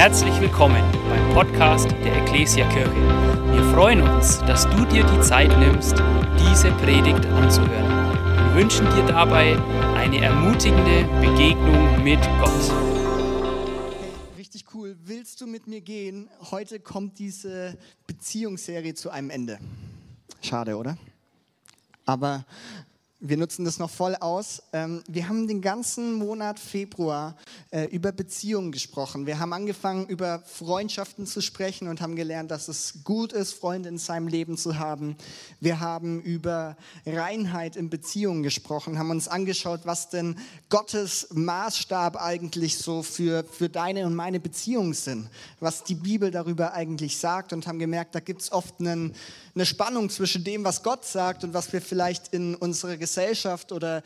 Herzlich willkommen beim Podcast der Ecclesia Kirche. Wir freuen uns, dass du dir die Zeit nimmst, diese Predigt anzuhören. Wir wünschen dir dabei eine ermutigende Begegnung mit Gott. Richtig cool. Willst du mit mir gehen? Heute kommt diese Beziehungsserie zu einem Ende. Schade, oder? Aber wir nutzen das noch voll aus. Ähm, wir haben den ganzen Monat Februar äh, über Beziehungen gesprochen. Wir haben angefangen, über Freundschaften zu sprechen und haben gelernt, dass es gut ist, Freunde in seinem Leben zu haben. Wir haben über Reinheit in Beziehungen gesprochen, haben uns angeschaut, was denn Gottes Maßstab eigentlich so für, für deine und meine Beziehungen sind, was die Bibel darüber eigentlich sagt und haben gemerkt, da gibt es oft einen, eine Spannung zwischen dem, was Gott sagt und was wir vielleicht in unserer Gesellschaft Gesellschaft oder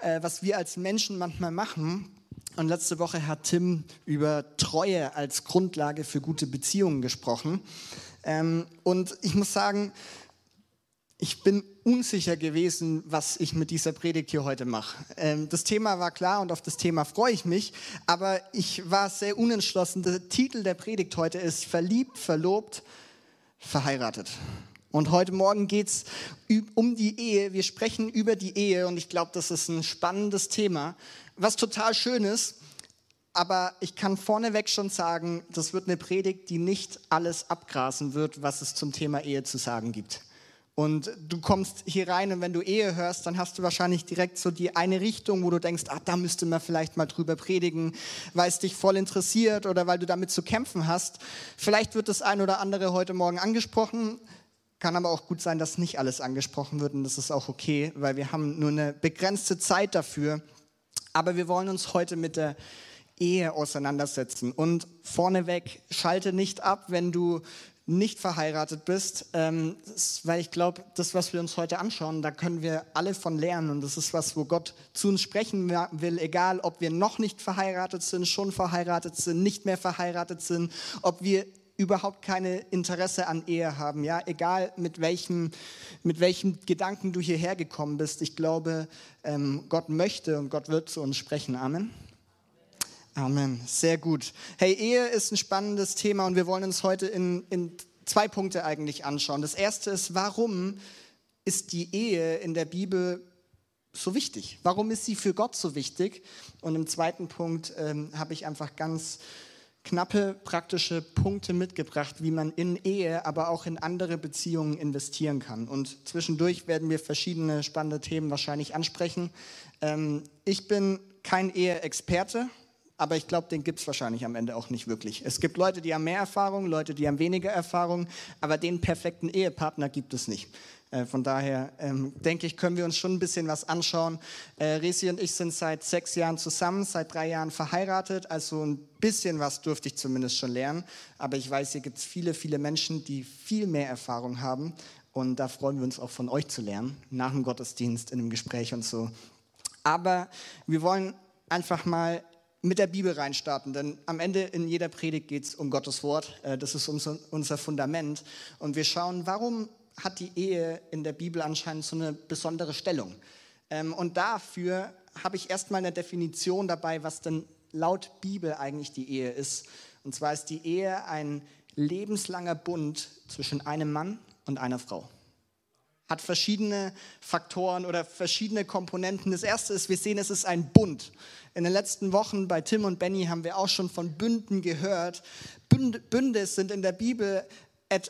äh, was wir als Menschen manchmal machen. Und letzte Woche hat Tim über Treue als Grundlage für gute Beziehungen gesprochen. Ähm, und ich muss sagen, ich bin unsicher gewesen, was ich mit dieser Predigt hier heute mache. Ähm, das Thema war klar und auf das Thema freue ich mich, aber ich war sehr unentschlossen. Der Titel der Predigt heute ist Verliebt, verlobt, verheiratet. Und heute Morgen geht es um die Ehe. Wir sprechen über die Ehe und ich glaube, das ist ein spannendes Thema, was total schön ist. Aber ich kann vorneweg schon sagen, das wird eine Predigt, die nicht alles abgrasen wird, was es zum Thema Ehe zu sagen gibt. Und du kommst hier rein und wenn du Ehe hörst, dann hast du wahrscheinlich direkt so die eine Richtung, wo du denkst, ah, da müsste man vielleicht mal drüber predigen, weil es dich voll interessiert oder weil du damit zu kämpfen hast. Vielleicht wird das ein oder andere heute Morgen angesprochen. Kann aber auch gut sein, dass nicht alles angesprochen wird und das ist auch okay, weil wir haben nur eine begrenzte Zeit dafür. Aber wir wollen uns heute mit der Ehe auseinandersetzen. Und vorneweg, schalte nicht ab, wenn du nicht verheiratet bist, ähm, weil ich glaube, das, was wir uns heute anschauen, da können wir alle von lernen und das ist was, wo Gott zu uns sprechen will, egal ob wir noch nicht verheiratet sind, schon verheiratet sind, nicht mehr verheiratet sind, ob wir überhaupt keine Interesse an Ehe haben, ja, egal mit welchem, mit welchem Gedanken du hierher gekommen bist. Ich glaube, ähm, Gott möchte und Gott wird zu uns sprechen. Amen. Amen. Sehr gut. Hey, Ehe ist ein spannendes Thema und wir wollen uns heute in, in zwei Punkte eigentlich anschauen. Das erste ist, warum ist die Ehe in der Bibel so wichtig? Warum ist sie für Gott so wichtig? Und im zweiten Punkt ähm, habe ich einfach ganz knappe praktische Punkte mitgebracht, wie man in Ehe, aber auch in andere Beziehungen investieren kann. Und zwischendurch werden wir verschiedene spannende Themen wahrscheinlich ansprechen. Ähm, ich bin kein Ehe-Experte, aber ich glaube, den gibt es wahrscheinlich am Ende auch nicht wirklich. Es gibt Leute, die haben mehr Erfahrung, Leute, die haben weniger Erfahrung, aber den perfekten Ehepartner gibt es nicht. Äh, von daher ähm, denke ich, können wir uns schon ein bisschen was anschauen. Äh, Resi und ich sind seit sechs Jahren zusammen, seit drei Jahren verheiratet, also ein bisschen was durfte ich zumindest schon lernen. Aber ich weiß, hier gibt es viele, viele Menschen, die viel mehr Erfahrung haben. Und da freuen wir uns auch von euch zu lernen, nach dem Gottesdienst, in einem Gespräch und so. Aber wir wollen einfach mal mit der Bibel reinstarten, denn am Ende in jeder Predigt geht es um Gottes Wort. Äh, das ist unser, unser Fundament. Und wir schauen, warum hat die Ehe in der Bibel anscheinend so eine besondere Stellung. Ähm, und dafür habe ich erstmal eine Definition dabei, was denn laut Bibel eigentlich die Ehe ist. Und zwar ist die Ehe ein lebenslanger Bund zwischen einem Mann und einer Frau. Hat verschiedene Faktoren oder verschiedene Komponenten. Das erste ist, wir sehen, es ist ein Bund. In den letzten Wochen bei Tim und Benny haben wir auch schon von Bünden gehört. Bünde sind in der Bibel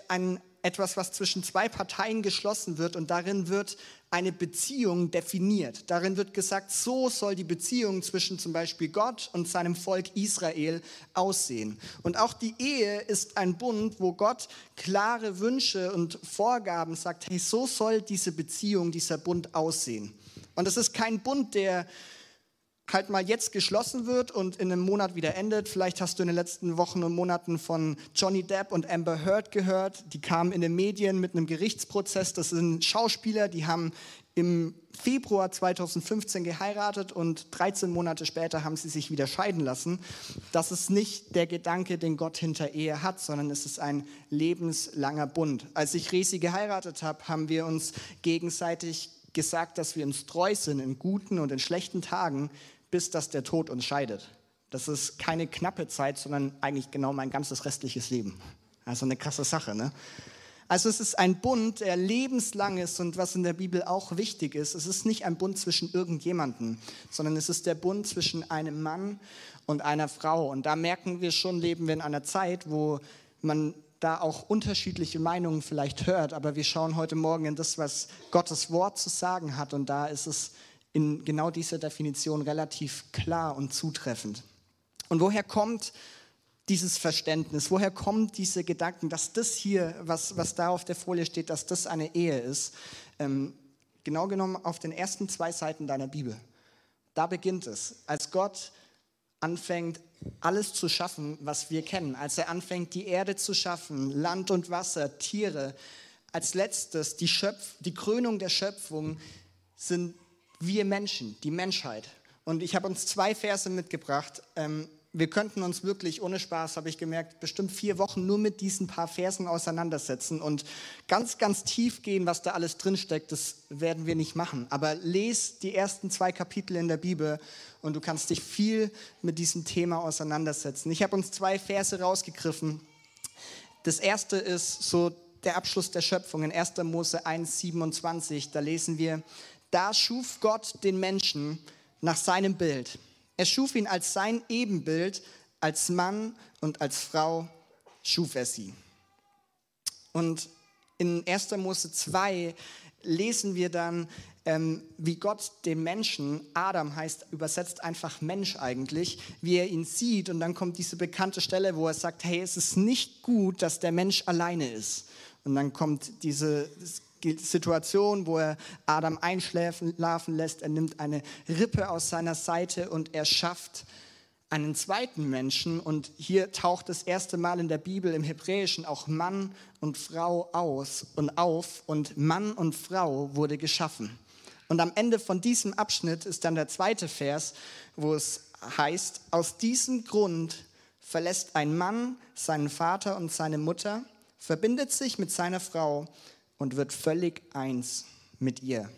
ein, etwas, was zwischen zwei Parteien geschlossen wird und darin wird eine Beziehung definiert. Darin wird gesagt, so soll die Beziehung zwischen zum Beispiel Gott und seinem Volk Israel aussehen. Und auch die Ehe ist ein Bund, wo Gott klare Wünsche und Vorgaben sagt, hey, so soll diese Beziehung, dieser Bund aussehen. Und es ist kein Bund, der halt mal jetzt geschlossen wird und in einem Monat wieder endet. Vielleicht hast du in den letzten Wochen und Monaten von Johnny Depp und Amber Heard gehört. Die kamen in den Medien mit einem Gerichtsprozess. Das sind Schauspieler, die haben im Februar 2015 geheiratet und 13 Monate später haben sie sich wieder scheiden lassen. Das ist nicht der Gedanke, den Gott hinter Ehe hat, sondern es ist ein lebenslanger Bund. Als ich Resi geheiratet habe, haben wir uns gegenseitig gesagt, dass wir uns treu sind in guten und in schlechten Tagen, bis dass der Tod uns scheidet. Das ist keine knappe Zeit, sondern eigentlich genau mein ganzes restliches Leben. Also eine krasse Sache, ne? Also es ist ein Bund, der lebenslang ist und was in der Bibel auch wichtig ist, es ist nicht ein Bund zwischen irgendjemanden, sondern es ist der Bund zwischen einem Mann und einer Frau. Und da merken wir schon, leben wir in einer Zeit, wo man da auch unterschiedliche Meinungen vielleicht hört, aber wir schauen heute Morgen in das, was Gottes Wort zu sagen hat und da ist es in genau dieser Definition relativ klar und zutreffend. Und woher kommt dieses Verständnis? Woher kommen diese Gedanken, dass das hier, was, was da auf der Folie steht, dass das eine Ehe ist? Ähm, genau genommen auf den ersten zwei Seiten deiner Bibel. Da beginnt es. Als Gott anfängt, alles zu schaffen, was wir kennen, als er anfängt, die Erde zu schaffen, Land und Wasser, Tiere, als letztes die, Schöpf die Krönung der Schöpfung sind wir Menschen, die Menschheit. Und ich habe uns zwei Verse mitgebracht. Ähm, wir könnten uns wirklich, ohne Spaß, habe ich gemerkt, bestimmt vier Wochen nur mit diesen paar Versen auseinandersetzen und ganz, ganz tief gehen, was da alles drinsteckt, das werden wir nicht machen. Aber les die ersten zwei Kapitel in der Bibel und du kannst dich viel mit diesem Thema auseinandersetzen. Ich habe uns zwei Verse rausgegriffen. Das erste ist so der Abschluss der Schöpfung in 1. Mose 1, 27. Da lesen wir, da schuf Gott den Menschen nach seinem Bild. Er schuf ihn als sein Ebenbild, als Mann und als Frau schuf er sie. Und in 1. Mose 2 lesen wir dann, ähm, wie Gott den Menschen, Adam heißt übersetzt einfach Mensch eigentlich, wie er ihn sieht. Und dann kommt diese bekannte Stelle, wo er sagt, hey, es ist nicht gut, dass der Mensch alleine ist. Und dann kommt diese Situation, wo er Adam einschlafen lässt. Er nimmt eine Rippe aus seiner Seite und er schafft einen zweiten Menschen. Und hier taucht das erste Mal in der Bibel im Hebräischen auch Mann und Frau aus und auf. Und Mann und Frau wurde geschaffen. Und am Ende von diesem Abschnitt ist dann der zweite Vers, wo es heißt, aus diesem Grund verlässt ein Mann seinen Vater und seine Mutter, verbindet sich mit seiner Frau und wird völlig eins mit ihr.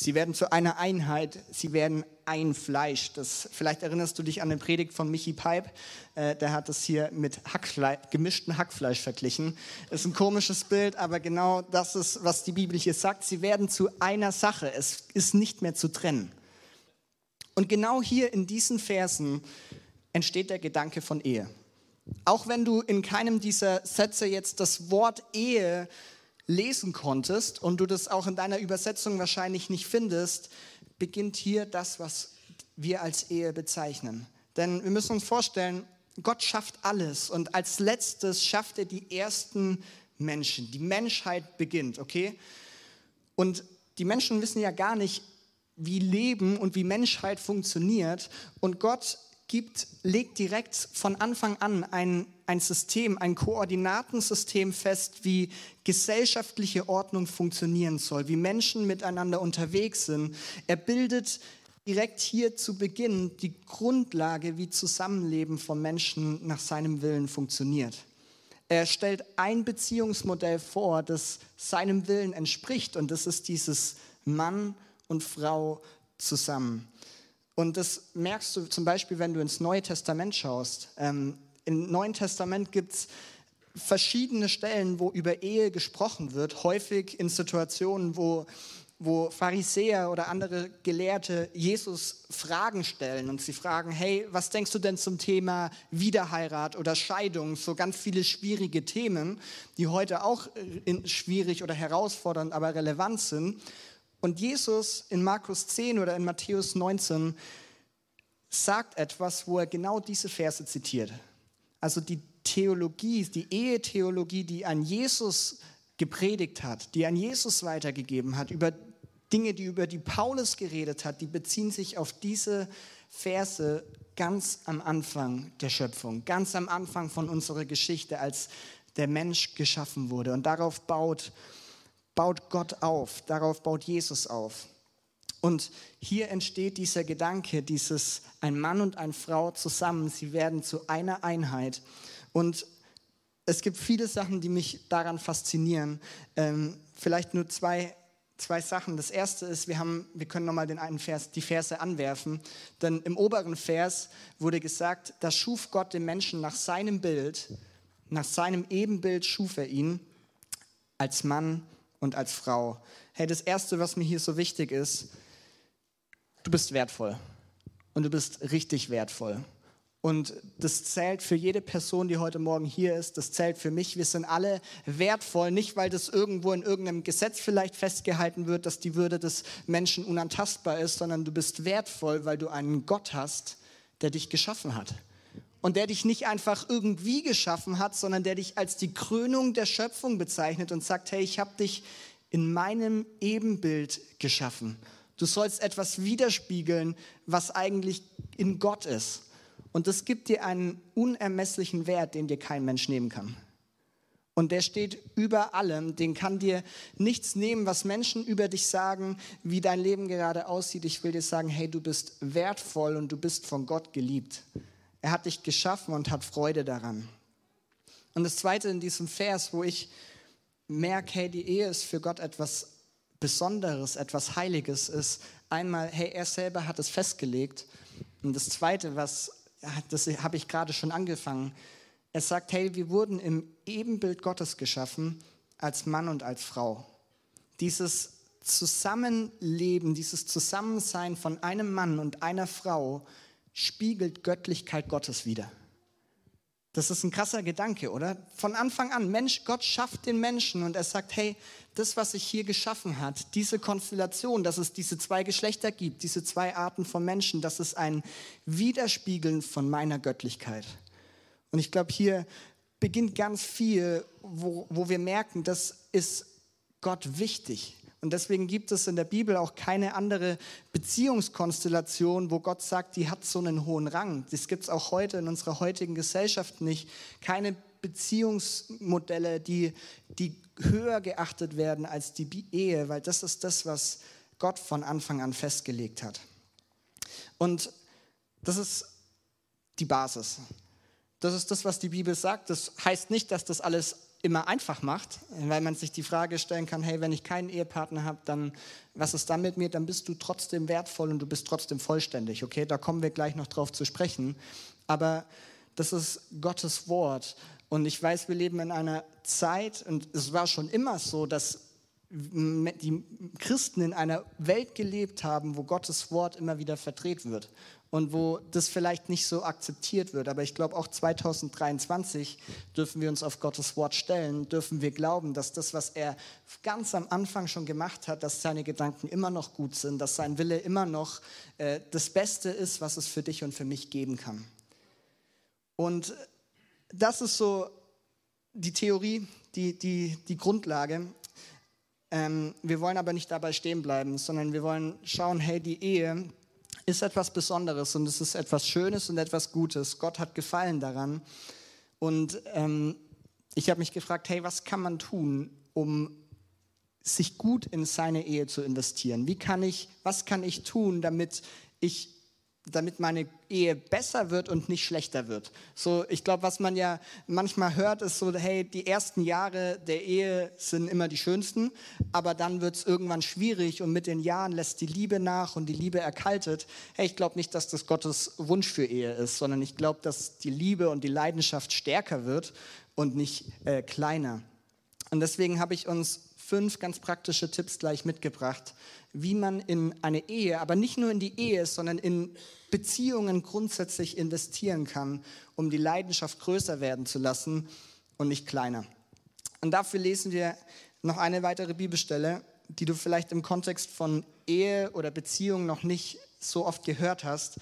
Sie werden zu einer Einheit, sie werden ein Fleisch. Das, vielleicht erinnerst du dich an den Predigt von Michi Pipe, äh, der hat das hier mit Hackfleisch, gemischten Hackfleisch verglichen. Ist ein komisches Bild, aber genau das ist, was die Bibel hier sagt. Sie werden zu einer Sache, es ist nicht mehr zu trennen. Und genau hier in diesen Versen entsteht der Gedanke von Ehe. Auch wenn du in keinem dieser Sätze jetzt das Wort Ehe lesen konntest und du das auch in deiner Übersetzung wahrscheinlich nicht findest, beginnt hier das, was wir als Ehe bezeichnen. Denn wir müssen uns vorstellen, Gott schafft alles und als letztes schafft er die ersten Menschen. Die Menschheit beginnt, okay? Und die Menschen wissen ja gar nicht, wie Leben und wie Menschheit funktioniert. Und Gott gibt, legt direkt von Anfang an ein, ein System, ein Koordinatensystem fest, wie gesellschaftliche Ordnung funktionieren soll, wie Menschen miteinander unterwegs sind. Er bildet direkt hier zu Beginn die Grundlage, wie Zusammenleben von Menschen nach seinem Willen funktioniert. Er stellt ein Beziehungsmodell vor, das seinem Willen entspricht und das ist dieses Mann und Frau zusammen. Und das merkst du zum Beispiel, wenn du ins Neue Testament schaust. Ähm, Im Neuen Testament gibt es verschiedene Stellen, wo über Ehe gesprochen wird, häufig in Situationen, wo, wo Pharisäer oder andere Gelehrte Jesus Fragen stellen und sie fragen, hey, was denkst du denn zum Thema Wiederheirat oder Scheidung? So ganz viele schwierige Themen, die heute auch äh, schwierig oder herausfordernd, aber relevant sind. Und Jesus in Markus 10 oder in Matthäus 19 sagt etwas, wo er genau diese Verse zitiert. Also die Theologie, die Ehetheologie, die an Jesus gepredigt hat, die an Jesus weitergegeben hat, über Dinge, die über die Paulus geredet hat, die beziehen sich auf diese Verse ganz am Anfang der Schöpfung, ganz am Anfang von unserer Geschichte, als der Mensch geschaffen wurde. Und darauf baut baut Gott auf, darauf baut Jesus auf. Und hier entsteht dieser Gedanke, dieses ein Mann und eine Frau zusammen, sie werden zu einer Einheit. Und es gibt viele Sachen, die mich daran faszinieren. Ähm, vielleicht nur zwei zwei Sachen. Das erste ist, wir, haben, wir können nochmal den einen Vers, die Verse anwerfen. Denn im oberen Vers wurde gesagt, da schuf Gott den Menschen nach seinem Bild, nach seinem Ebenbild schuf er ihn als Mann und als Frau. Hey, das erste, was mir hier so wichtig ist, du bist wertvoll. Und du bist richtig wertvoll. Und das zählt für jede Person, die heute Morgen hier ist. Das zählt für mich. Wir sind alle wertvoll, nicht weil das irgendwo in irgendeinem Gesetz vielleicht festgehalten wird, dass die Würde des Menschen unantastbar ist, sondern du bist wertvoll, weil du einen Gott hast, der dich geschaffen hat. Und der dich nicht einfach irgendwie geschaffen hat, sondern der dich als die Krönung der Schöpfung bezeichnet und sagt, hey, ich habe dich in meinem Ebenbild geschaffen. Du sollst etwas widerspiegeln, was eigentlich in Gott ist. Und das gibt dir einen unermesslichen Wert, den dir kein Mensch nehmen kann. Und der steht über allem, den kann dir nichts nehmen, was Menschen über dich sagen, wie dein Leben gerade aussieht. Ich will dir sagen, hey, du bist wertvoll und du bist von Gott geliebt. Er hat dich geschaffen und hat Freude daran. Und das Zweite in diesem Vers, wo ich merke, hey, die Ehe ist für Gott etwas Besonderes, etwas Heiliges, ist einmal, hey, er selber hat es festgelegt. Und das Zweite, was das habe ich gerade schon angefangen. Er sagt, hey, wir wurden im Ebenbild Gottes geschaffen, als Mann und als Frau. Dieses Zusammenleben, dieses Zusammensein von einem Mann und einer Frau spiegelt Göttlichkeit Gottes wider. Das ist ein krasser Gedanke, oder? Von Anfang an, Mensch, Gott schafft den Menschen und er sagt, hey, das, was sich hier geschaffen hat, diese Konstellation, dass es diese zwei Geschlechter gibt, diese zwei Arten von Menschen, das ist ein Widerspiegeln von meiner Göttlichkeit. Und ich glaube, hier beginnt ganz viel, wo, wo wir merken, das ist Gott wichtig. Und deswegen gibt es in der Bibel auch keine andere Beziehungskonstellation, wo Gott sagt, die hat so einen hohen Rang. Das gibt es auch heute in unserer heutigen Gesellschaft nicht. Keine Beziehungsmodelle, die, die höher geachtet werden als die Ehe, weil das ist das, was Gott von Anfang an festgelegt hat. Und das ist die Basis. Das ist das, was die Bibel sagt. Das heißt nicht, dass das alles immer einfach macht, weil man sich die Frage stellen kann, hey, wenn ich keinen Ehepartner habe, dann was ist dann mit mir? Dann bist du trotzdem wertvoll und du bist trotzdem vollständig. Okay, da kommen wir gleich noch drauf zu sprechen. Aber das ist Gottes Wort. Und ich weiß, wir leben in einer Zeit, und es war schon immer so, dass die Christen in einer Welt gelebt haben, wo Gottes Wort immer wieder verdreht wird und wo das vielleicht nicht so akzeptiert wird. Aber ich glaube, auch 2023 dürfen wir uns auf Gottes Wort stellen, dürfen wir glauben, dass das, was er ganz am Anfang schon gemacht hat, dass seine Gedanken immer noch gut sind, dass sein Wille immer noch äh, das Beste ist, was es für dich und für mich geben kann. Und das ist so die Theorie, die, die, die Grundlage. Ähm, wir wollen aber nicht dabei stehen bleiben, sondern wir wollen schauen, hey, die Ehe, ist etwas Besonderes und es ist etwas Schönes und etwas Gutes. Gott hat Gefallen daran. Und ähm, ich habe mich gefragt, hey, was kann man tun, um sich gut in seine Ehe zu investieren? Wie kann ich, was kann ich tun, damit ich damit meine Ehe besser wird und nicht schlechter wird. So, ich glaube, was man ja manchmal hört, ist so, hey, die ersten Jahre der Ehe sind immer die schönsten, aber dann wird es irgendwann schwierig und mit den Jahren lässt die Liebe nach und die Liebe erkaltet. Hey, ich glaube nicht, dass das Gottes Wunsch für Ehe ist, sondern ich glaube, dass die Liebe und die Leidenschaft stärker wird und nicht äh, kleiner. Und deswegen habe ich uns fünf ganz praktische Tipps gleich mitgebracht, wie man in eine Ehe, aber nicht nur in die Ehe, sondern in Beziehungen grundsätzlich investieren kann, um die Leidenschaft größer werden zu lassen und nicht kleiner. Und dafür lesen wir noch eine weitere Bibelstelle, die du vielleicht im Kontext von Ehe oder Beziehung noch nicht so oft gehört hast,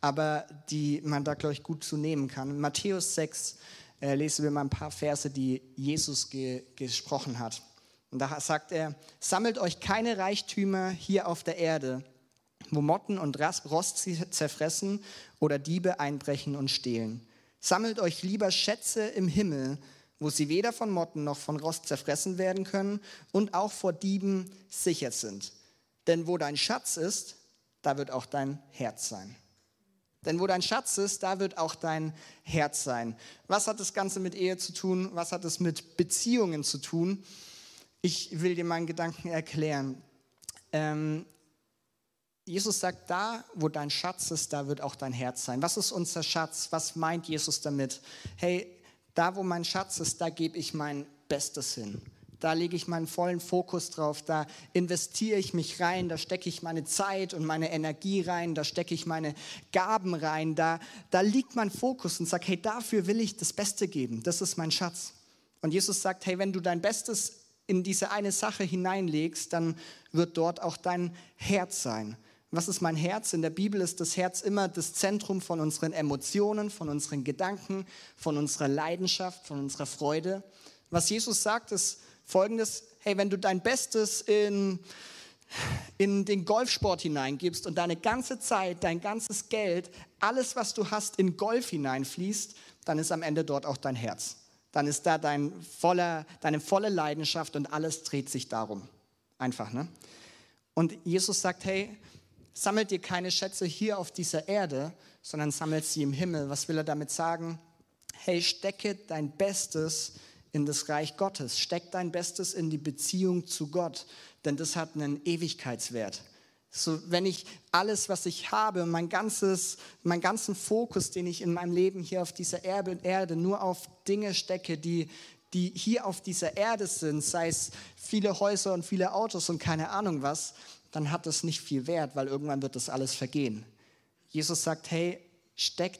aber die man da, glaube ich, gut zu nehmen kann. Matthäus 6 äh, lesen wir mal ein paar Verse, die Jesus ge gesprochen hat. Und da sagt er, sammelt euch keine Reichtümer hier auf der Erde, wo Motten und Rost zerfressen oder Diebe einbrechen und stehlen. Sammelt euch lieber Schätze im Himmel, wo sie weder von Motten noch von Rost zerfressen werden können und auch vor Dieben sicher sind. Denn wo dein Schatz ist, da wird auch dein Herz sein. Denn wo dein Schatz ist, da wird auch dein Herz sein. Was hat das Ganze mit Ehe zu tun? Was hat es mit Beziehungen zu tun? Ich will dir meinen Gedanken erklären. ähm, Jesus sagt, da, wo dein Schatz ist, da wird auch dein Herz sein. Was ist unser Schatz? Was meint Jesus damit? Hey, da, wo mein Schatz ist, da gebe ich mein Bestes hin. Da lege ich meinen vollen Fokus drauf, da investiere ich mich rein, da stecke ich meine Zeit und meine Energie rein, da stecke ich meine Gaben rein, da, da liegt mein Fokus und sage, hey, dafür will ich das Beste geben, das ist mein Schatz. Und Jesus sagt, hey, wenn du dein Bestes in diese eine Sache hineinlegst, dann wird dort auch dein Herz sein. Was ist mein Herz? In der Bibel ist das Herz immer das Zentrum von unseren Emotionen, von unseren Gedanken, von unserer Leidenschaft, von unserer Freude. Was Jesus sagt, ist, folgendes, hey, wenn du dein Bestes in, in den Golfsport hineingibst und deine ganze Zeit, dein ganzes Geld, alles, was du hast, in Golf hineinfließt, dann ist am Ende dort auch dein Herz. Dann ist da dein voller, deine volle Leidenschaft und alles dreht sich darum. Einfach, ne? Und Jesus sagt, hey, sammelt dir keine Schätze hier auf dieser Erde, sondern sammelt sie im Himmel. Was will er damit sagen? Hey, stecke dein Bestes in das Reich Gottes. Steck dein Bestes in die Beziehung zu Gott, denn das hat einen Ewigkeitswert. So, wenn ich alles, was ich habe, mein ganzes, meinen ganzen Fokus, den ich in meinem Leben hier auf dieser Erde nur auf Dinge stecke, die, die hier auf dieser Erde sind, sei es viele Häuser und viele Autos und keine Ahnung was, dann hat das nicht viel Wert, weil irgendwann wird das alles vergehen. Jesus sagt, hey, steck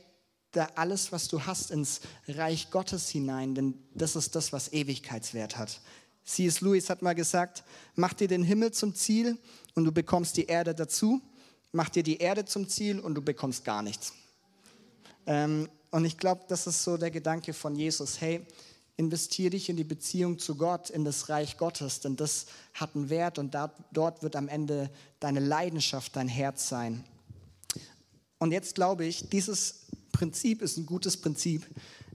da alles, was du hast, ins Reich Gottes hinein, denn das ist das, was Ewigkeitswert hat. C.S. Lewis hat mal gesagt, mach dir den Himmel zum Ziel und du bekommst die Erde dazu. Mach dir die Erde zum Ziel und du bekommst gar nichts. Ähm, und ich glaube, das ist so der Gedanke von Jesus. Hey, investiere dich in die Beziehung zu Gott, in das Reich Gottes, denn das hat einen Wert und da, dort wird am Ende deine Leidenschaft, dein Herz sein. Und jetzt glaube ich, dieses Prinzip ist ein gutes Prinzip.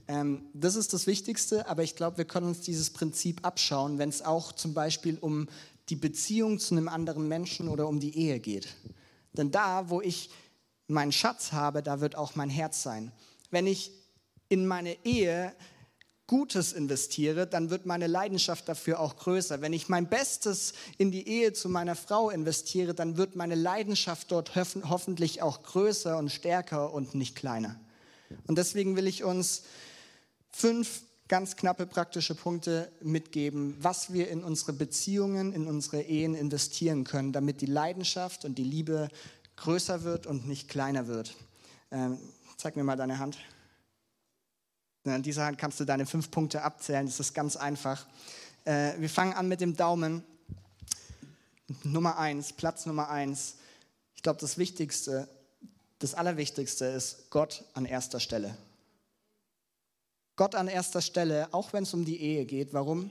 Ähm, das ist das Wichtigste, aber ich glaube, wir können uns dieses Prinzip abschauen, wenn es auch zum Beispiel um die Beziehung zu einem anderen Menschen oder um die Ehe geht. Denn da, wo ich meinen Schatz habe, da wird auch mein Herz sein. Wenn ich in meine Ehe Gutes investiere, dann wird meine Leidenschaft dafür auch größer. Wenn ich mein Bestes in die Ehe zu meiner Frau investiere, dann wird meine Leidenschaft dort hoffentlich auch größer und stärker und nicht kleiner. Und deswegen will ich uns fünf ganz knappe praktische Punkte mitgeben, was wir in unsere Beziehungen, in unsere Ehen investieren können, damit die Leidenschaft und die Liebe größer wird und nicht kleiner wird. Ähm, zeig mir mal deine Hand. An dieser Hand kannst du deine fünf Punkte abzählen. Das ist ganz einfach. Äh, wir fangen an mit dem Daumen. Nummer eins, Platz Nummer eins. Ich glaube, das Wichtigste, das Allerwichtigste ist Gott an erster Stelle. Gott an erster Stelle, auch wenn es um die Ehe geht. Warum?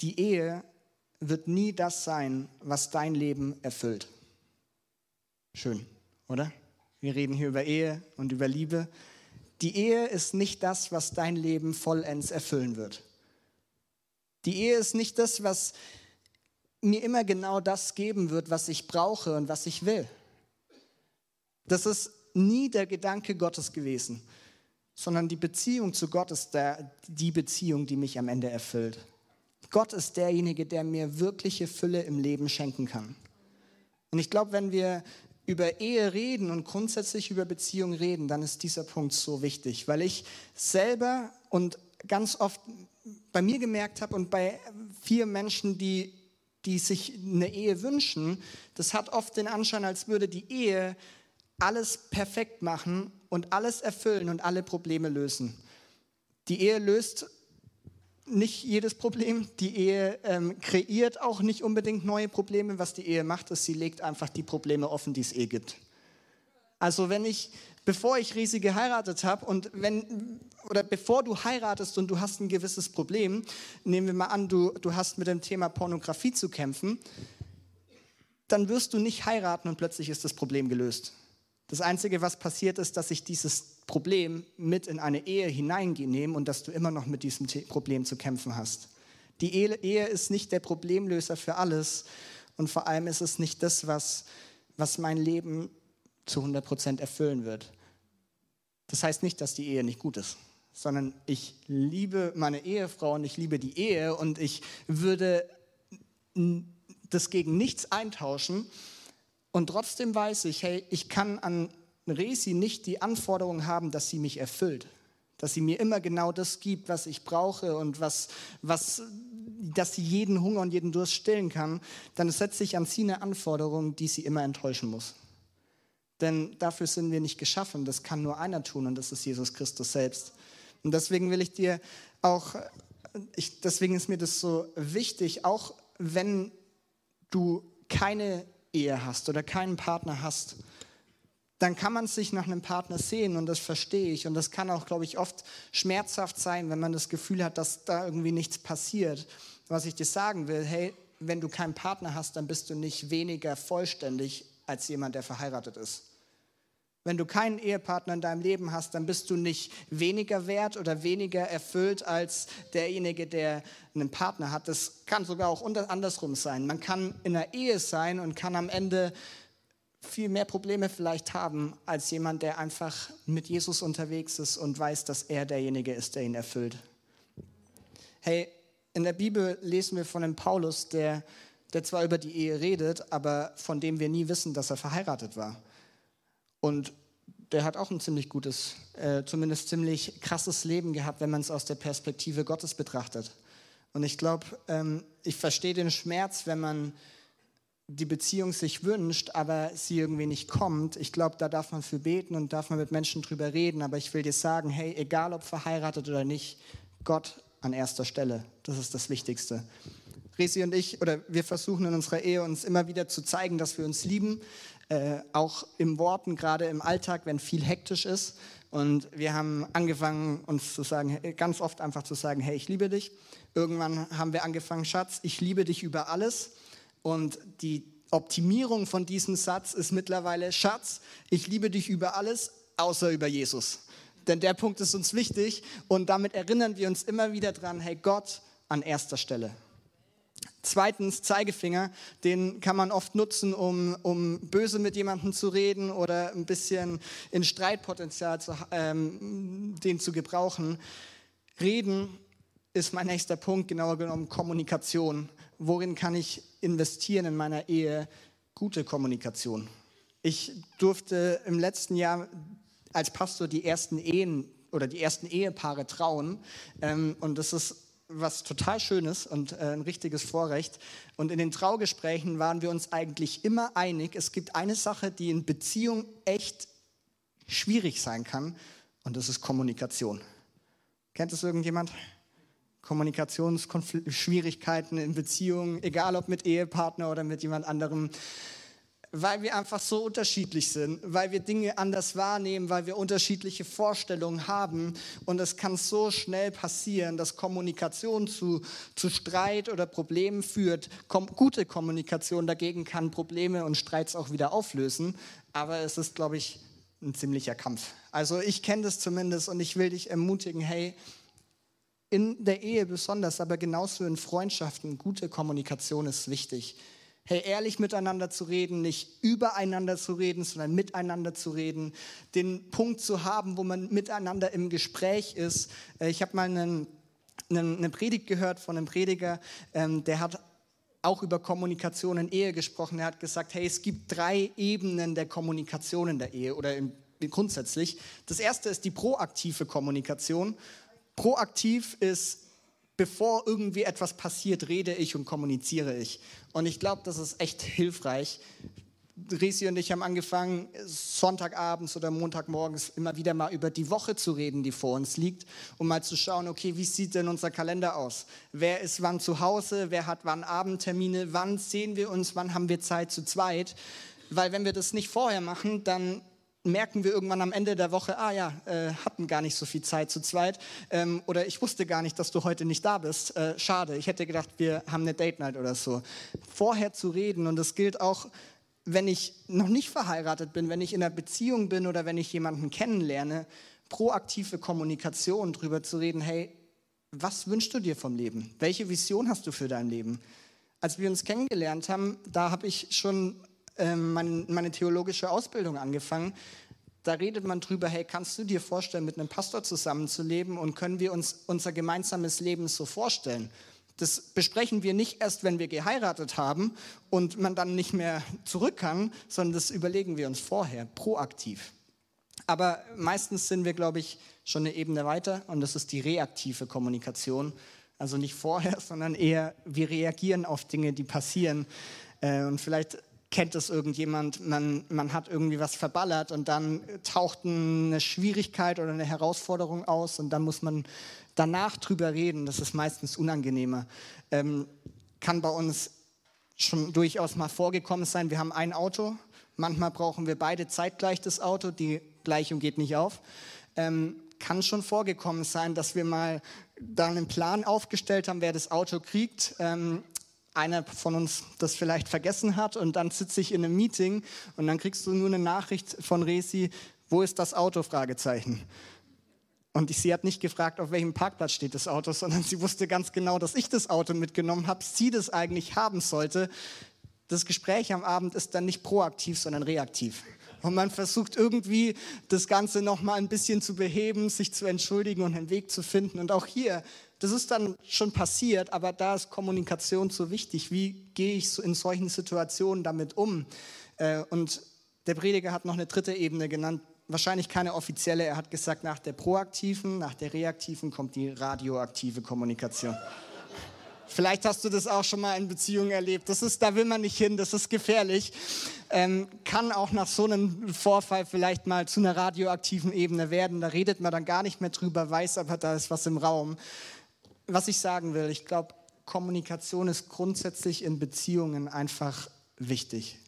Die Ehe wird nie das sein, was dein Leben erfüllt. Schön, oder? Wir reden hier über Ehe und über Liebe. Die Ehe ist nicht das, was dein Leben vollends erfüllen wird. Die Ehe ist nicht das, was mir immer genau das geben wird, was ich brauche und was ich will. Das ist nie der Gedanke Gottes gewesen, sondern die Beziehung zu Gott ist der, die Beziehung, die mich am Ende erfüllt. Gott ist derjenige, der mir wirkliche Fülle im Leben schenken kann. Und ich glaube, wenn wir über Ehe reden und grundsätzlich über Beziehungen reden, dann ist dieser Punkt so wichtig, weil ich selber und ganz oft bei mir gemerkt habe und bei vielen Menschen, die, die sich eine Ehe wünschen, das hat oft den Anschein, als würde die Ehe alles perfekt machen und alles erfüllen und alle Probleme lösen. Die Ehe löst nicht jedes Problem. Die Ehe ähm, kreiert auch nicht unbedingt neue Probleme. Was die Ehe macht, ist, sie legt einfach die Probleme offen, die es eh gibt. Also wenn ich, bevor ich Risi geheiratet habe und wenn, oder bevor du heiratest und du hast ein gewisses Problem, nehmen wir mal an, du, du hast mit dem Thema Pornografie zu kämpfen, dann wirst du nicht heiraten und plötzlich ist das Problem gelöst. Das Einzige, was passiert ist, dass sich dieses Problem mit in eine Ehe hineinnehmen und dass du immer noch mit diesem Problem zu kämpfen hast. Die Ehe ist nicht der Problemlöser für alles und vor allem ist es nicht das, was, was mein Leben zu 100 Prozent erfüllen wird. Das heißt nicht, dass die Ehe nicht gut ist, sondern ich liebe meine Ehefrau und ich liebe die Ehe und ich würde das gegen nichts eintauschen und trotzdem weiß ich, hey, ich kann an Resi nicht die Anforderung haben, dass sie mich erfüllt, dass sie mir immer genau das gibt, was ich brauche und was, was, dass sie jeden Hunger und jeden Durst stillen kann, dann setze ich an sie eine Anforderung, die sie immer enttäuschen muss. Denn dafür sind wir nicht geschaffen. Das kann nur einer tun und das ist Jesus Christus selbst. Und deswegen will ich dir auch, ich, deswegen ist mir das so wichtig, auch wenn du keine Ehe hast oder keinen Partner hast, dann kann man sich nach einem Partner sehen und das verstehe ich. Und das kann auch, glaube ich, oft schmerzhaft sein, wenn man das Gefühl hat, dass da irgendwie nichts passiert. Was ich dir sagen will, hey, wenn du keinen Partner hast, dann bist du nicht weniger vollständig als jemand, der verheiratet ist. Wenn du keinen Ehepartner in deinem Leben hast, dann bist du nicht weniger wert oder weniger erfüllt als derjenige, der einen Partner hat. Das kann sogar auch andersrum sein. Man kann in einer Ehe sein und kann am Ende viel mehr Probleme vielleicht haben als jemand, der einfach mit Jesus unterwegs ist und weiß, dass er derjenige ist, der ihn erfüllt. Hey, in der Bibel lesen wir von einem Paulus, der, der zwar über die Ehe redet, aber von dem wir nie wissen, dass er verheiratet war. Und der hat auch ein ziemlich gutes, äh, zumindest ziemlich krasses Leben gehabt, wenn man es aus der Perspektive Gottes betrachtet. Und ich glaube, ähm, ich verstehe den Schmerz, wenn man die Beziehung sich wünscht, aber sie irgendwie nicht kommt. Ich glaube, da darf man für beten und darf man mit Menschen drüber reden. Aber ich will dir sagen, hey, egal ob verheiratet oder nicht, Gott an erster Stelle. Das ist das Wichtigste. Resi und ich, oder wir versuchen in unserer Ehe uns immer wieder zu zeigen, dass wir uns lieben, äh, auch im Worten, gerade im Alltag, wenn viel hektisch ist. Und wir haben angefangen, uns zu sagen, ganz oft einfach zu sagen, hey, ich liebe dich. Irgendwann haben wir angefangen, Schatz, ich liebe dich über alles. Und die Optimierung von diesem Satz ist mittlerweile, Schatz, ich liebe dich über alles, außer über Jesus. Denn der Punkt ist uns wichtig und damit erinnern wir uns immer wieder dran, hey Gott an erster Stelle. Zweitens, Zeigefinger, den kann man oft nutzen, um, um böse mit jemandem zu reden oder ein bisschen in Streitpotenzial zu, ähm, den zu gebrauchen. Reden ist mein nächster Punkt, genauer genommen Kommunikation worin kann ich investieren in meiner Ehe? Gute Kommunikation. Ich durfte im letzten Jahr als Pastor die ersten Ehen oder die ersten Ehepaare trauen. Ähm, und das ist was total Schönes und äh, ein richtiges Vorrecht. Und in den Traugesprächen waren wir uns eigentlich immer einig, es gibt eine Sache, die in Beziehung echt schwierig sein kann, und das ist Kommunikation. Kennt es irgendjemand? Kommunikationsschwierigkeiten in Beziehungen, egal ob mit Ehepartner oder mit jemand anderem, weil wir einfach so unterschiedlich sind, weil wir Dinge anders wahrnehmen, weil wir unterschiedliche Vorstellungen haben. Und es kann so schnell passieren, dass Kommunikation zu, zu Streit oder Problemen führt. Kom gute Kommunikation dagegen kann Probleme und Streits auch wieder auflösen. Aber es ist, glaube ich, ein ziemlicher Kampf. Also ich kenne das zumindest und ich will dich ermutigen, hey, in der Ehe besonders, aber genauso in Freundschaften, gute Kommunikation ist wichtig. Hey, ehrlich miteinander zu reden, nicht übereinander zu reden, sondern miteinander zu reden, den Punkt zu haben, wo man miteinander im Gespräch ist. Äh, ich habe mal einen, einen, eine Predigt gehört von einem Prediger, ähm, der hat auch über Kommunikation in Ehe gesprochen. Er hat gesagt, hey, es gibt drei Ebenen der Kommunikation in der Ehe oder in, grundsätzlich. Das erste ist die proaktive Kommunikation Proaktiv ist, bevor irgendwie etwas passiert, rede ich und kommuniziere ich. Und ich glaube, das ist echt hilfreich. Resi und ich haben angefangen, Sonntagabends oder Montagmorgens immer wieder mal über die Woche zu reden, die vor uns liegt, um mal zu schauen, okay, wie sieht denn unser Kalender aus? Wer ist wann zu Hause? Wer hat wann Abendtermine? Wann sehen wir uns? Wann haben wir Zeit zu zweit? Weil wenn wir das nicht vorher machen, dann merken wir irgendwann am Ende der Woche, ah ja, äh, hatten gar nicht so viel Zeit zu zweit ähm, oder ich wusste gar nicht, dass du heute nicht da bist. Äh, schade, ich hätte gedacht, wir haben eine Date Night oder so. Vorher zu reden und das gilt auch, wenn ich noch nicht verheiratet bin, wenn ich in einer Beziehung bin oder wenn ich jemanden kennenlerne, proaktive Kommunikation darüber zu reden, hey, was wünschst du dir vom Leben? Welche Vision hast du für dein Leben? Als wir uns kennengelernt haben, da habe ich schon ähm, meine, theologische Ausbildung angefangen. Da redet man drüber, hey, kannst du dir vorstellen, mit einem Pastor zusammenzuleben und können wir uns unser gemeinsames Leben so vorstellen? Das besprechen wir nicht erst, wenn wir geheiratet haben und man dann nicht mehr zurück kann, sondern das überlegen wir uns vorher, proaktiv. Aber meistens sind wir, glaube ich, schon eine Ebene weiter und das ist die reaktive Kommunikation. Also nicht vorher, sondern eher, wir reagieren auf Dinge, die passieren. Äh, und vielleicht kennt es irgendjemand, man, man hat irgendwie was verballert und dann taucht eine Schwierigkeit oder eine Herausforderung aus und dann muss man danach drüber reden. Das ist meistens unangenehmer. Ähm, kann bei uns schon durchaus mal vorgekommen sein. Wir haben ein Auto, manchmal brauchen wir beide zeitgleich das Auto, die Gleichung geht nicht auf. Ähm, kann schon vorgekommen sein, dass wir mal da einen Plan aufgestellt haben, wer das Auto kriegt. Ähm, einer von uns das vielleicht vergessen hat und dann sitze ich in einem Meeting und dann kriegst du nur eine Nachricht von Resi, wo ist das Auto? Fragezeichen. Und sie hat nicht gefragt, auf welchem Parkplatz steht das Auto, sondern sie wusste ganz genau, dass ich das Auto mitgenommen habe, sie das eigentlich haben sollte. Das Gespräch am Abend ist dann nicht proaktiv, sondern reaktiv. Und man versucht irgendwie das Ganze nochmal ein bisschen zu beheben, sich zu entschuldigen und einen Weg zu finden. Und auch hier, das ist dann schon passiert, aber da ist Kommunikation so wichtig. Wie gehe ich in solchen Situationen damit um? Äh, und der Prediger hat noch eine dritte Ebene genannt, wahrscheinlich keine offizielle. Er hat gesagt, nach der proaktiven, nach der reaktiven kommt die radioaktive Kommunikation. Vielleicht hast du das auch schon mal in Beziehungen erlebt. Das ist, da will man nicht hin, das ist gefährlich. Ähm, kann auch nach so einem Vorfall vielleicht mal zu einer radioaktiven Ebene werden. Da redet man dann gar nicht mehr drüber, weiß aber, da ist was im Raum. Was ich sagen will, ich glaube, Kommunikation ist grundsätzlich in Beziehungen einfach wichtig.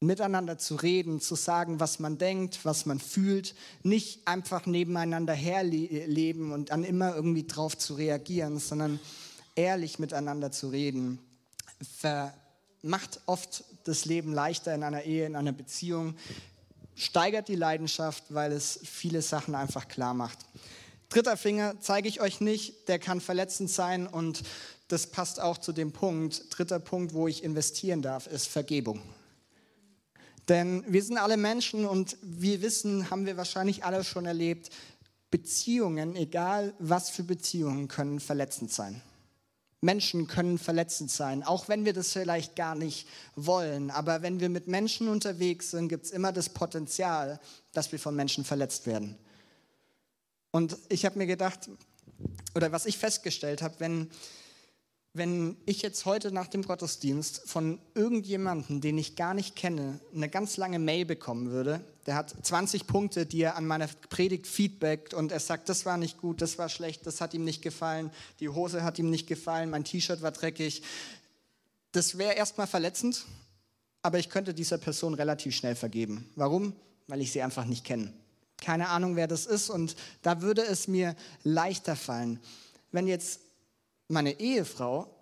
Miteinander zu reden, zu sagen, was man denkt, was man fühlt, nicht einfach nebeneinander herleben und dann immer irgendwie drauf zu reagieren, sondern ehrlich miteinander zu reden, macht oft das Leben leichter in einer Ehe, in einer Beziehung, steigert die Leidenschaft, weil es viele Sachen einfach klar macht. Dritter Finger zeige ich euch nicht, der kann verletzend sein und das passt auch zu dem Punkt. Dritter Punkt, wo ich investieren darf, ist Vergebung. Denn wir sind alle Menschen und wir wissen, haben wir wahrscheinlich alle schon erlebt, Beziehungen, egal was für Beziehungen, können verletzend sein. Menschen können verletzend sein, auch wenn wir das vielleicht gar nicht wollen. Aber wenn wir mit Menschen unterwegs sind, gibt es immer das Potenzial, dass wir von Menschen verletzt werden. Und ich habe mir gedacht, oder was ich festgestellt habe, wenn wenn ich jetzt heute nach dem Gottesdienst von irgendjemandem, den ich gar nicht kenne, eine ganz lange Mail bekommen würde, der hat 20 Punkte, die er an meiner Predigt feedbackt und er sagt, das war nicht gut, das war schlecht, das hat ihm nicht gefallen, die Hose hat ihm nicht gefallen, mein T-Shirt war dreckig. Das wäre erstmal verletzend, aber ich könnte dieser Person relativ schnell vergeben. Warum? Weil ich sie einfach nicht kenne. Keine Ahnung, wer das ist und da würde es mir leichter fallen, wenn jetzt meine Ehefrau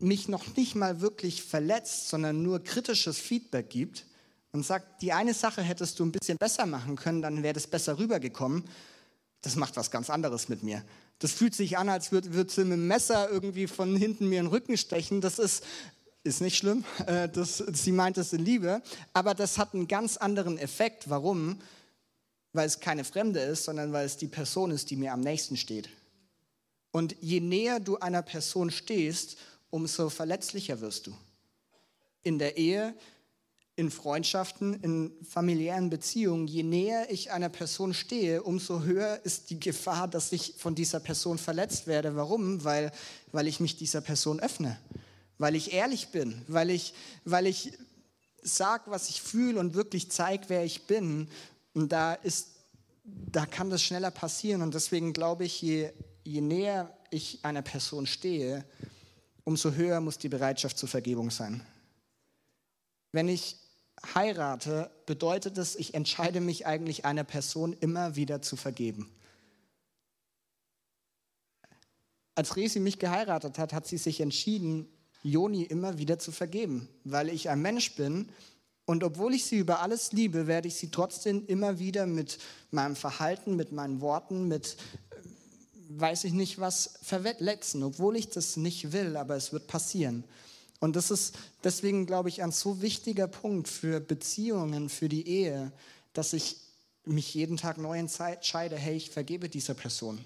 mich noch nicht mal wirklich verletzt, sondern nur kritisches Feedback gibt und sagt, die eine Sache hättest du ein bisschen besser machen können, dann wäre das besser rübergekommen, das macht was ganz anderes mit mir. Das fühlt sich an, als würde würd sie mit dem Messer irgendwie von hinten mir in den Rücken stechen. Das ist, ist nicht schlimm, äh, das, sie meint es in Liebe, aber das hat einen ganz anderen Effekt. Warum? Weil es keine Fremde ist, sondern weil es die Person ist, die mir am nächsten steht. Und je näher du einer Person stehst, umso verletzlicher wirst du. In der Ehe, in Freundschaften, in familiären Beziehungen, je näher ich einer Person stehe, umso höher ist die Gefahr, dass ich von dieser Person verletzt werde. Warum? Weil, weil ich mich dieser Person öffne, weil ich ehrlich bin, weil ich, weil ich sage, was ich fühle und wirklich zeige, wer ich bin. Und da, ist, da kann das schneller passieren. Und deswegen glaube ich, je je näher ich einer Person stehe, umso höher muss die Bereitschaft zur Vergebung sein. Wenn ich heirate, bedeutet es, ich entscheide mich eigentlich einer Person immer wieder zu vergeben. Als Resi mich geheiratet hat, hat sie sich entschieden, Joni immer wieder zu vergeben, weil ich ein Mensch bin und obwohl ich sie über alles liebe, werde ich sie trotzdem immer wieder mit meinem Verhalten, mit meinen Worten, mit weiß ich nicht was, verletzen, obwohl ich das nicht will, aber es wird passieren. Und das ist deswegen, glaube ich, ein so wichtiger Punkt für Beziehungen, für die Ehe, dass ich mich jeden Tag neu entscheide, hey, ich vergebe dieser Person.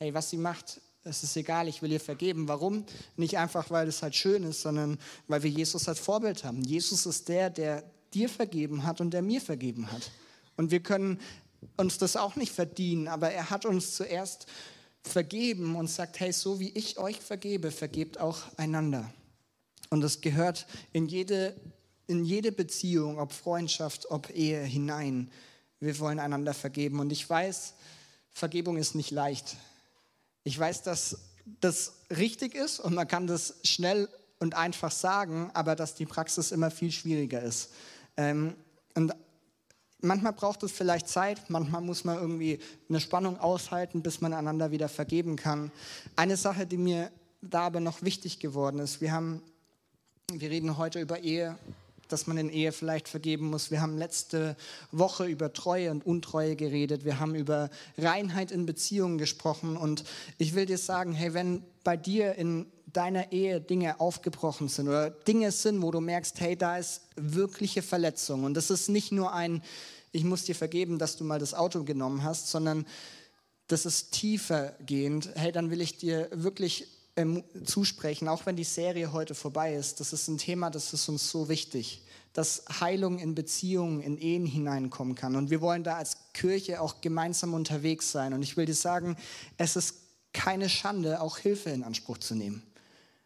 Hey, was sie macht, es ist egal, ich will ihr vergeben. Warum? Nicht einfach, weil es halt schön ist, sondern weil wir Jesus als Vorbild haben. Jesus ist der, der dir vergeben hat und der mir vergeben hat. Und wir können uns das auch nicht verdienen, aber er hat uns zuerst vergeben und sagt, hey, so wie ich euch vergebe, vergebt auch einander. Und das gehört in jede, in jede Beziehung, ob Freundschaft, ob Ehe hinein. Wir wollen einander vergeben. Und ich weiß, Vergebung ist nicht leicht. Ich weiß, dass das richtig ist und man kann das schnell und einfach sagen, aber dass die Praxis immer viel schwieriger ist. Ähm, und manchmal braucht es vielleicht Zeit, manchmal muss man irgendwie eine Spannung aushalten, bis man einander wieder vergeben kann. Eine Sache, die mir da aber noch wichtig geworden ist, wir haben, wir reden heute über Ehe, dass man in Ehe vielleicht vergeben muss. Wir haben letzte Woche über Treue und Untreue geredet. Wir haben über Reinheit in Beziehungen gesprochen. Und ich will dir sagen, hey, wenn bei dir in deiner Ehe Dinge aufgebrochen sind oder Dinge sind, wo du merkst, hey, da ist wirkliche Verletzung. Und das ist nicht nur ein, ich muss dir vergeben, dass du mal das Auto genommen hast, sondern das ist tiefer gehend. Hey, dann will ich dir wirklich ähm, zusprechen, auch wenn die Serie heute vorbei ist. Das ist ein Thema, das ist uns so wichtig, dass Heilung in Beziehungen, in Ehen hineinkommen kann. Und wir wollen da als Kirche auch gemeinsam unterwegs sein. Und ich will dir sagen, es ist keine Schande, auch Hilfe in Anspruch zu nehmen.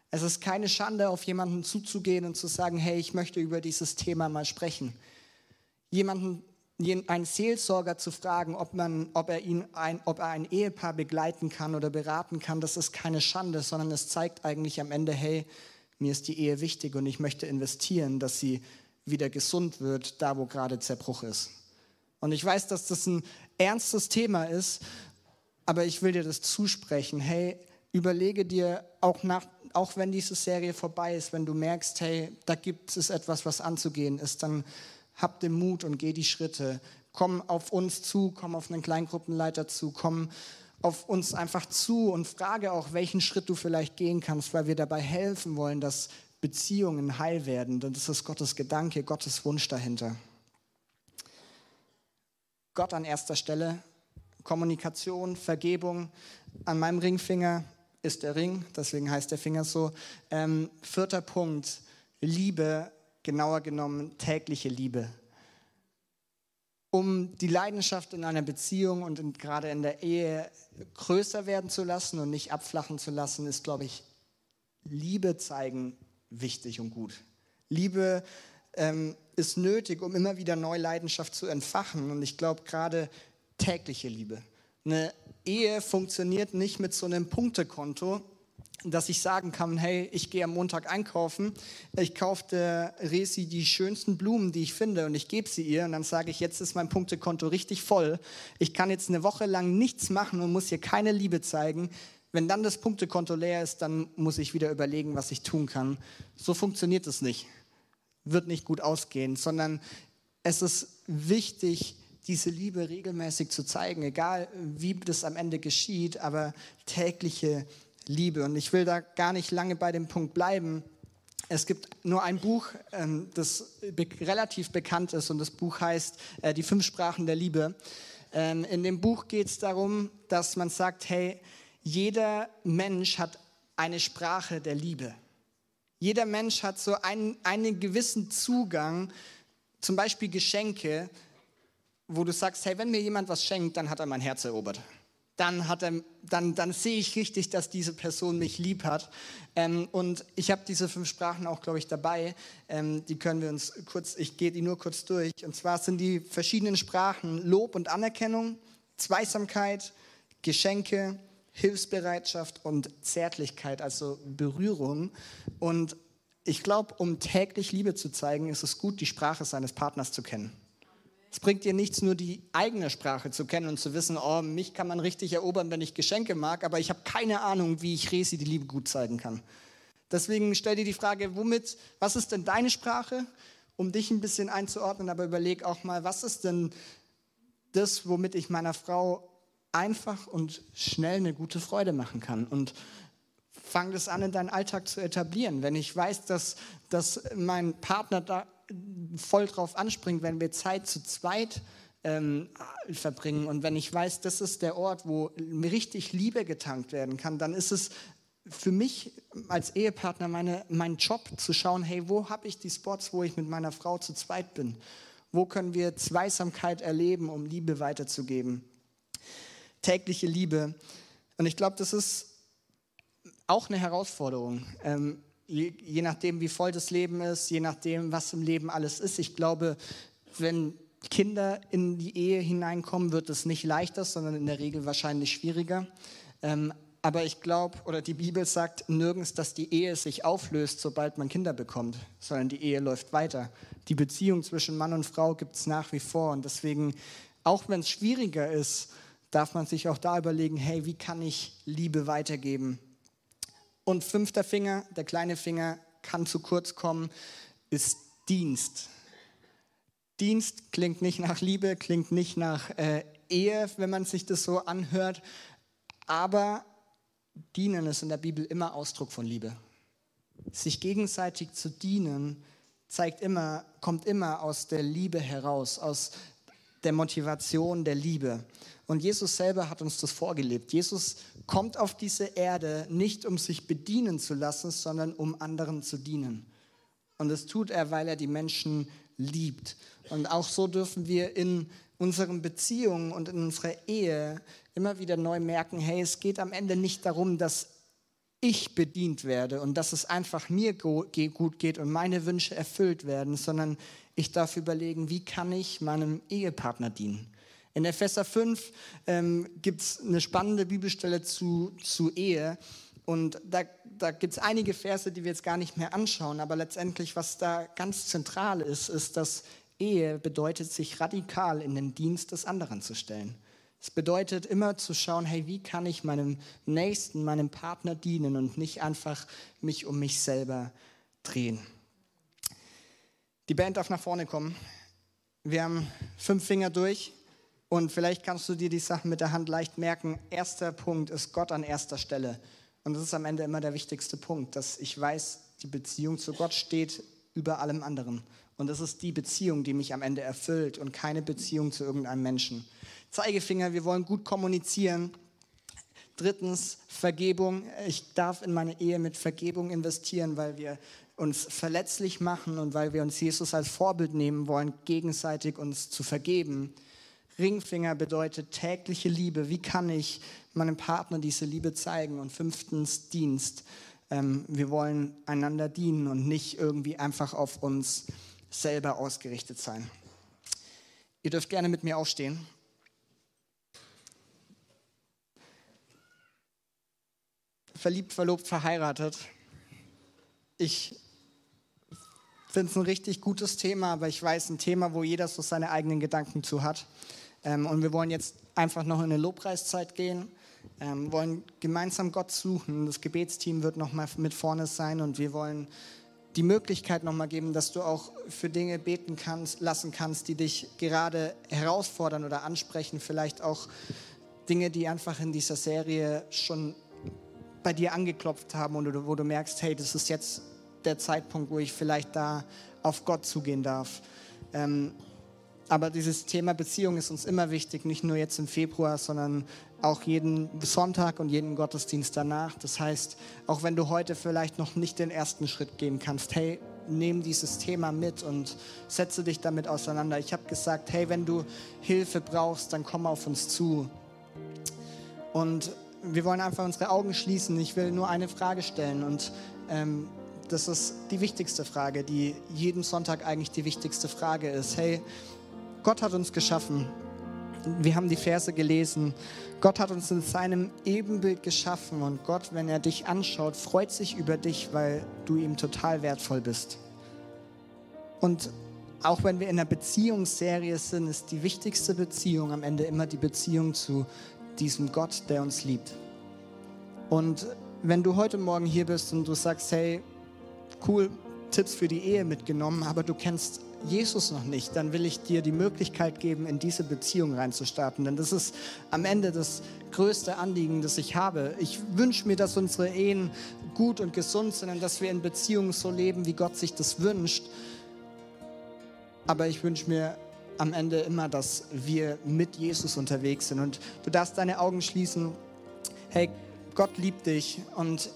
Es ist keine Schande, auf jemanden zuzugehen und zu sagen, hey, ich möchte über dieses Thema mal sprechen. Jemanden einen Seelsorger zu fragen, ob, man, ob, er ihn ein, ob er ein Ehepaar begleiten kann oder beraten kann, das ist keine Schande, sondern es zeigt eigentlich am Ende, hey, mir ist die Ehe wichtig und ich möchte investieren, dass sie wieder gesund wird, da wo gerade Zerbruch ist. Und ich weiß, dass das ein ernstes Thema ist, aber ich will dir das zusprechen. Hey, überlege dir auch nach, auch wenn diese Serie vorbei ist, wenn du merkst, hey, da gibt es etwas, was anzugehen ist, dann hab den Mut und geh die Schritte. Komm auf uns zu, komm auf einen Kleingruppenleiter zu, komm auf uns einfach zu und frage auch, welchen Schritt du vielleicht gehen kannst, weil wir dabei helfen wollen, dass Beziehungen heil werden. Denn das ist Gottes Gedanke, Gottes Wunsch dahinter. Gott an erster Stelle, Kommunikation, Vergebung. An meinem Ringfinger ist der Ring, deswegen heißt der Finger so. Ähm, vierter Punkt, Liebe genauer genommen tägliche Liebe. Um die Leidenschaft in einer Beziehung und in, gerade in der Ehe größer werden zu lassen und nicht abflachen zu lassen, ist, glaube ich, Liebe zeigen wichtig und gut. Liebe ähm, ist nötig, um immer wieder neue Leidenschaft zu entfachen. Und ich glaube gerade tägliche Liebe. Eine Ehe funktioniert nicht mit so einem Punktekonto, dass ich sagen kann, hey, ich gehe am Montag einkaufen, ich kaufe der Resi die schönsten Blumen, die ich finde und ich gebe sie ihr und dann sage ich, jetzt ist mein Punktekonto richtig voll. Ich kann jetzt eine Woche lang nichts machen und muss ihr keine Liebe zeigen. Wenn dann das Punktekonto leer ist, dann muss ich wieder überlegen, was ich tun kann. So funktioniert es nicht. Wird nicht gut ausgehen, sondern es ist wichtig, diese Liebe regelmäßig zu zeigen, egal wie das am Ende geschieht, aber tägliche Liebe Liebe. Und ich will da gar nicht lange bei dem Punkt bleiben. Es gibt nur ein Buch, ähm, das relativ bekannt ist und das Buch heißt äh, Die fünf Sprachen der Liebe. Ähm, in dem Buch geht es darum, dass man sagt, hey, jeder Mensch hat eine Sprache der Liebe. Jeder Mensch hat so einen, einen gewissen Zugang, zum Beispiel Geschenke, wo du sagst, hey, wenn mir jemand was schenkt, dann hat er mein Herz erobert dann, hat er, dann, dann sehe ich richtig, dass diese Person mich lieb hat. Ähm, und ich habe diese fünf Sprachen auch, glaube ich, dabei. Ähm, die können wir uns kurz, ich gehe die nur kurz durch. Und zwar sind die verschiedenen Sprachen Lob und Anerkennung, Zweisamkeit, Geschenke, Hilfsbereitschaft und Zärtlichkeit, also Berührung. Und ich glaube, um täglich Liebe zu zeigen, ist es gut, die Sprache seines Partners zu kennen. Es bringt dir nichts, nur die eigene Sprache zu kennen und zu wissen, oh, mich kann man richtig erobern, wenn ich Geschenke mag, aber ich habe keine Ahnung, wie ich Resi die Liebe gut zeigen kann. Deswegen stell dir die Frage, womit, was ist denn deine Sprache, um dich ein bisschen einzuordnen, aber überleg auch mal, was ist denn das, womit ich meiner Frau einfach und schnell eine gute Freude machen kann. Und fang das an, in deinen Alltag zu etablieren. Wenn ich weiß, dass, dass mein Partner da voll drauf anspringt, wenn wir Zeit zu zweit ähm, verbringen. Und wenn ich weiß, das ist der Ort, wo richtig Liebe getankt werden kann, dann ist es für mich als Ehepartner meine, mein Job zu schauen, hey, wo habe ich die Spots, wo ich mit meiner Frau zu zweit bin? Wo können wir Zweisamkeit erleben, um Liebe weiterzugeben? Tägliche Liebe. Und ich glaube, das ist auch eine Herausforderung. Ähm, je, nachdem, wie voll das Leben ist, je nachdem, was im Leben alles ist. Ich glaube, wenn Kinder in die Ehe hineinkommen, wird es nicht leichter, sondern in der Regel wahrscheinlich schwieriger. Ähm, aber ich glaube, oder die Bibel sagt nirgends, dass die Ehe sich auflöst, sobald man Kinder bekommt, sondern die Ehe läuft weiter. Die Beziehung zwischen Mann und Frau gibt es nach wie vor. Und deswegen, auch wenn es schwieriger ist, darf man sich auch da überlegen, hey, wie kann ich Liebe weitergeben? Und fünfter Finger, der kleine Finger, kann zu kurz kommen, ist Dienst. Dienst klingt nicht nach Liebe, klingt nicht nach äh, Ehe, wenn man sich das so anhört, aber Dienen ist in der Bibel immer Ausdruck von Liebe. Sich gegenseitig zu dienen zeigt immer, kommt immer aus der Liebe heraus, aus der Motivation der Liebe. Und Jesus selber hat uns das vorgelebt. Jesus kommt auf diese Erde nicht, um sich bedienen zu lassen, sondern um anderen zu dienen. Und das tut er, weil er die Menschen liebt. Und auch so dürfen wir in unseren Beziehungen und in unserer Ehe immer wieder neu merken, hey, es geht am Ende nicht darum, dass ich bedient werde und dass es einfach mir gut geht und meine Wünsche erfüllt werden, sondern ich darf überlegen, wie kann ich meinem Ehepartner dienen. In Epheser 5 ähm, gibt es eine spannende Bibelstelle zu, zu Ehe. Und da, da gibt es einige Verse, die wir jetzt gar nicht mehr anschauen. Aber letztendlich, was da ganz zentral ist, ist, dass Ehe bedeutet, sich radikal in den Dienst des anderen zu stellen. Es bedeutet immer zu schauen, hey, wie kann ich meinem Nächsten, meinem Partner dienen und nicht einfach mich um mich selber drehen. Die Band darf nach vorne kommen. Wir haben fünf Finger durch und vielleicht kannst du dir die Sachen mit der Hand leicht merken. Erster Punkt ist Gott an erster Stelle. Und das ist am Ende immer der wichtigste Punkt, dass ich weiß, die Beziehung zu Gott steht über allem anderen. Und das ist die Beziehung, die mich am Ende erfüllt und keine Beziehung zu irgendeinem Menschen. Zeigefinger, wir wollen gut kommunizieren. Drittens, Vergebung. Ich darf in meine Ehe mit Vergebung investieren, weil wir uns verletzlich machen und weil wir uns Jesus als Vorbild nehmen wollen, gegenseitig uns zu vergeben. Ringfinger bedeutet tägliche Liebe. Wie kann ich meinem Partner diese Liebe zeigen? Und fünftens, Dienst. Ähm, wir wollen einander dienen und nicht irgendwie einfach auf uns selber ausgerichtet sein. Ihr dürft gerne mit mir aufstehen. Verliebt, verlobt, verheiratet. Ich finde es ein richtig gutes Thema, aber ich weiß, ein Thema, wo jeder so seine eigenen Gedanken zu hat. Ähm, und wir wollen jetzt einfach noch in eine Lobpreiszeit gehen, ähm, wollen gemeinsam Gott suchen. Das Gebetsteam wird noch mal mit vorne sein und wir wollen die Möglichkeit nochmal geben, dass du auch für Dinge beten kannst, lassen kannst, die dich gerade herausfordern oder ansprechen. Vielleicht auch Dinge, die einfach in dieser Serie schon bei dir angeklopft haben und wo du merkst, hey, das ist jetzt der Zeitpunkt, wo ich vielleicht da auf Gott zugehen darf. Ähm, aber dieses Thema Beziehung ist uns immer wichtig, nicht nur jetzt im Februar, sondern auch jeden Sonntag und jeden Gottesdienst danach. Das heißt, auch wenn du heute vielleicht noch nicht den ersten Schritt gehen kannst, hey, nimm dieses Thema mit und setze dich damit auseinander. Ich habe gesagt, hey, wenn du Hilfe brauchst, dann komm auf uns zu. Und wir wollen einfach unsere Augen schließen. Ich will nur eine Frage stellen und ähm, das ist die wichtigste Frage, die jeden Sonntag eigentlich die wichtigste Frage ist. Hey, Gott hat uns geschaffen. Wir haben die Verse gelesen. Gott hat uns in seinem Ebenbild geschaffen und Gott, wenn er dich anschaut, freut sich über dich, weil du ihm total wertvoll bist. Und auch wenn wir in einer Beziehungsserie sind, ist die wichtigste Beziehung am Ende immer die Beziehung zu diesem Gott, der uns liebt. Und wenn du heute Morgen hier bist und du sagst, hey, cool, Tipps für die Ehe mitgenommen, aber du kennst Jesus noch nicht, dann will ich dir die Möglichkeit geben, in diese Beziehung reinzustarten. Denn das ist am Ende das größte Anliegen, das ich habe. Ich wünsche mir, dass unsere Ehen gut und gesund sind und dass wir in Beziehungen so leben, wie Gott sich das wünscht. Aber ich wünsche mir am Ende immer, dass wir mit Jesus unterwegs sind. Und du darfst deine Augen schließen. Hey, Gott liebt dich. Und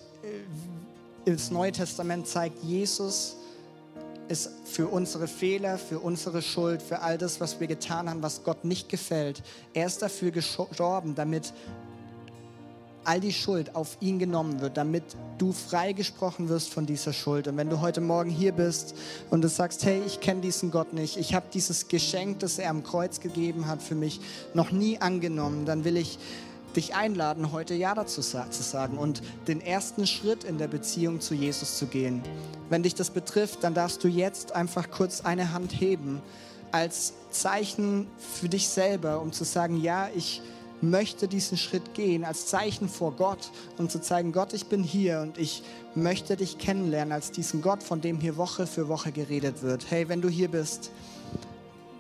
äh, das Neue Testament zeigt, Jesus ist für unsere Fehler, für unsere Schuld, für all das, was wir getan haben, was Gott nicht gefällt. Er ist dafür gestorben, damit all die Schuld auf ihn genommen wird, damit du freigesprochen wirst von dieser Schuld. Und wenn du heute Morgen hier bist und du sagst, hey, ich kenne diesen Gott nicht, ich habe dieses Geschenk, das er am Kreuz gegeben hat, für mich noch nie angenommen, dann will ich dich einladen, heute Ja dazu zu sagen und den ersten Schritt in der Beziehung zu Jesus zu gehen. Wenn dich das betrifft, dann darfst du jetzt einfach kurz eine Hand heben als Zeichen für dich selber, um zu sagen, ja, ich möchte diesen Schritt gehen, als Zeichen vor Gott, um zu zeigen, Gott, ich bin hier und ich möchte dich kennenlernen als diesen Gott, von dem hier Woche für Woche geredet wird. Hey, wenn du hier bist,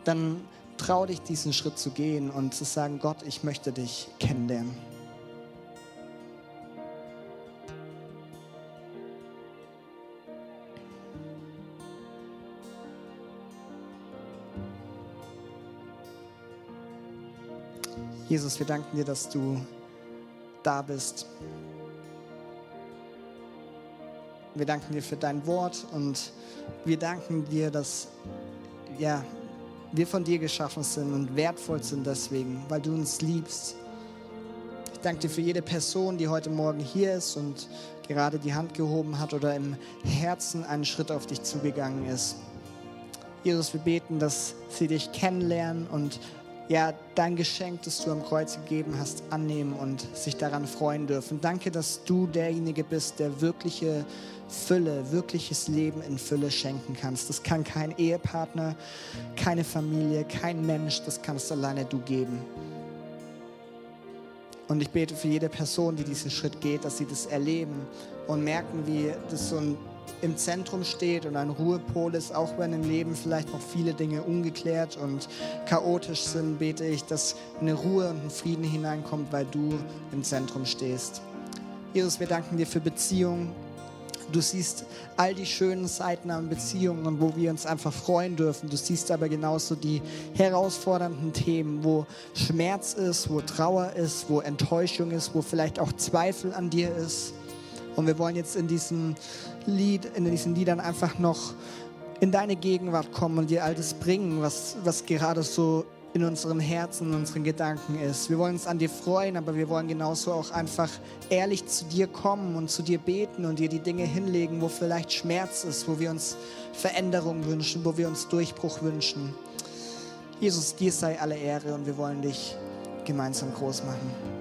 dann trau dich, diesen Schritt zu gehen und zu sagen, Gott, ich möchte dich kennenlernen. Jesus, wir danken dir, dass du da bist. Wir danken dir für dein Wort und wir danken dir, dass ja, wir von dir geschaffen sind und wertvoll sind deswegen, weil du uns liebst. Ich danke dir für jede Person, die heute Morgen hier ist und gerade die Hand gehoben hat oder im Herzen einen Schritt auf dich zugegangen ist. Jesus, wir beten, dass sie dich kennenlernen und ja, dein Geschenk, das du am Kreuz gegeben hast, annehmen und sich daran freuen dürfen. Danke, dass du derjenige bist, der wirkliche Fülle, wirkliches Leben in Fülle schenken kannst. Das kann kein Ehepartner, keine Familie, kein Mensch, das kannst alleine du geben. Und ich bete für jede Person, die diesen Schritt geht, dass sie das erleben und merken, wie das so ein im Zentrum steht und ein Ruhepol ist, auch wenn im Leben vielleicht noch viele Dinge ungeklärt und chaotisch sind, bete ich, dass eine Ruhe und ein Frieden hineinkommt, weil du im Zentrum stehst. Jesus, wir danken dir für Beziehungen. Du siehst all die schönen Seiten an Beziehungen, wo wir uns einfach freuen dürfen. Du siehst aber genauso die herausfordernden Themen, wo Schmerz ist, wo Trauer ist, wo Enttäuschung ist, wo vielleicht auch Zweifel an dir ist. Und wir wollen jetzt in diesem Lied, in diesen Liedern einfach noch in deine Gegenwart kommen und dir all das bringen, was, was gerade so in unserem Herzen, in unseren Gedanken ist. Wir wollen uns an dir freuen, aber wir wollen genauso auch einfach ehrlich zu dir kommen und zu dir beten und dir die Dinge hinlegen, wo vielleicht Schmerz ist, wo wir uns Veränderung wünschen, wo wir uns Durchbruch wünschen. Jesus, dir sei alle Ehre und wir wollen dich gemeinsam groß machen.